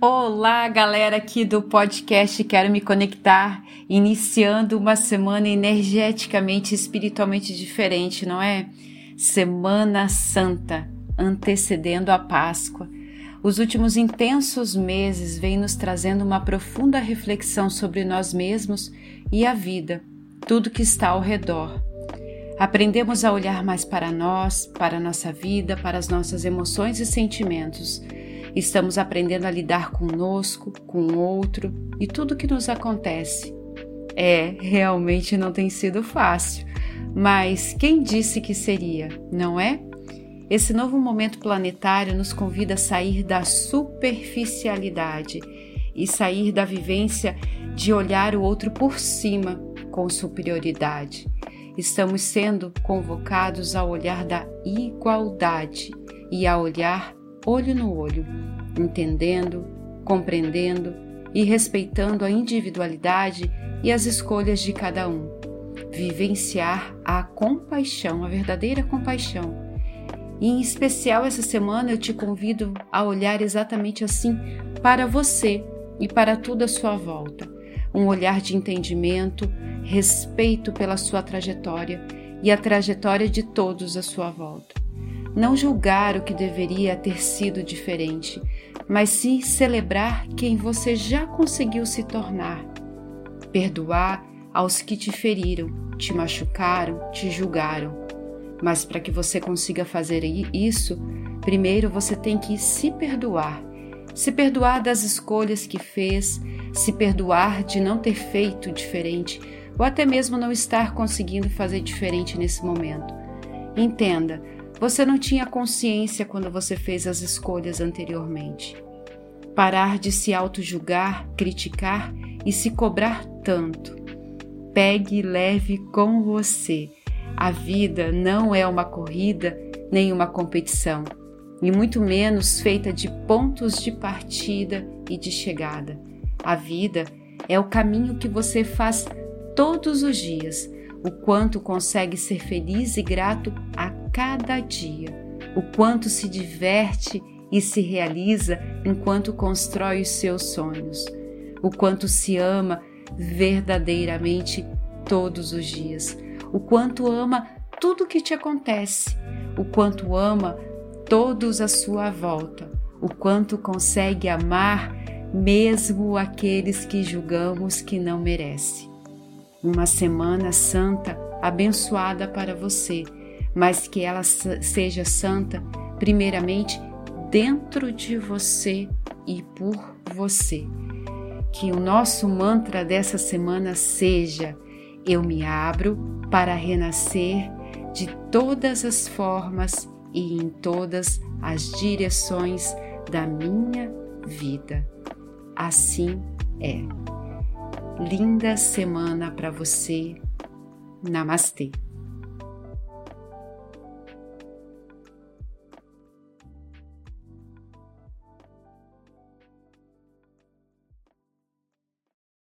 Olá, galera aqui do podcast Quero Me Conectar, iniciando uma semana energeticamente e espiritualmente diferente, não é? Semana Santa, antecedendo a Páscoa. Os últimos intensos meses vêm nos trazendo uma profunda reflexão sobre nós mesmos e a vida, tudo que está ao redor. Aprendemos a olhar mais para nós, para a nossa vida, para as nossas emoções e sentimentos Estamos aprendendo a lidar conosco, com o outro e tudo que nos acontece. É, realmente não tem sido fácil, mas quem disse que seria, não é? Esse novo momento planetário nos convida a sair da superficialidade e sair da vivência de olhar o outro por cima com superioridade. Estamos sendo convocados a olhar da igualdade e a olhar olho no olho, entendendo, compreendendo e respeitando a individualidade e as escolhas de cada um. Vivenciar a compaixão, a verdadeira compaixão. E em especial essa semana eu te convido a olhar exatamente assim para você e para tudo à sua volta. Um olhar de entendimento, respeito pela sua trajetória e a trajetória de todos à sua volta não julgar o que deveria ter sido diferente, mas sim celebrar quem você já conseguiu se tornar. Perdoar aos que te feriram, te machucaram, te julgaram. Mas para que você consiga fazer isso, primeiro você tem que se perdoar. Se perdoar das escolhas que fez, se perdoar de não ter feito diferente ou até mesmo não estar conseguindo fazer diferente nesse momento. Entenda, você não tinha consciência quando você fez as escolhas anteriormente. Parar de se auto-julgar, criticar e se cobrar tanto. Pegue e leve com você. A vida não é uma corrida nem uma competição, e muito menos feita de pontos de partida e de chegada. A vida é o caminho que você faz todos os dias, o quanto consegue ser feliz e grato a cada dia, o quanto se diverte e se realiza enquanto constrói os seus sonhos, o quanto se ama verdadeiramente todos os dias, o quanto ama tudo que te acontece, o quanto ama todos à sua volta, o quanto consegue amar mesmo aqueles que julgamos que não merece. Uma semana santa abençoada para você mas que ela seja santa, primeiramente dentro de você e por você. Que o nosso mantra dessa semana seja: Eu me abro para renascer de todas as formas e em todas as direções da minha vida. Assim é. Linda semana para você. Namastê.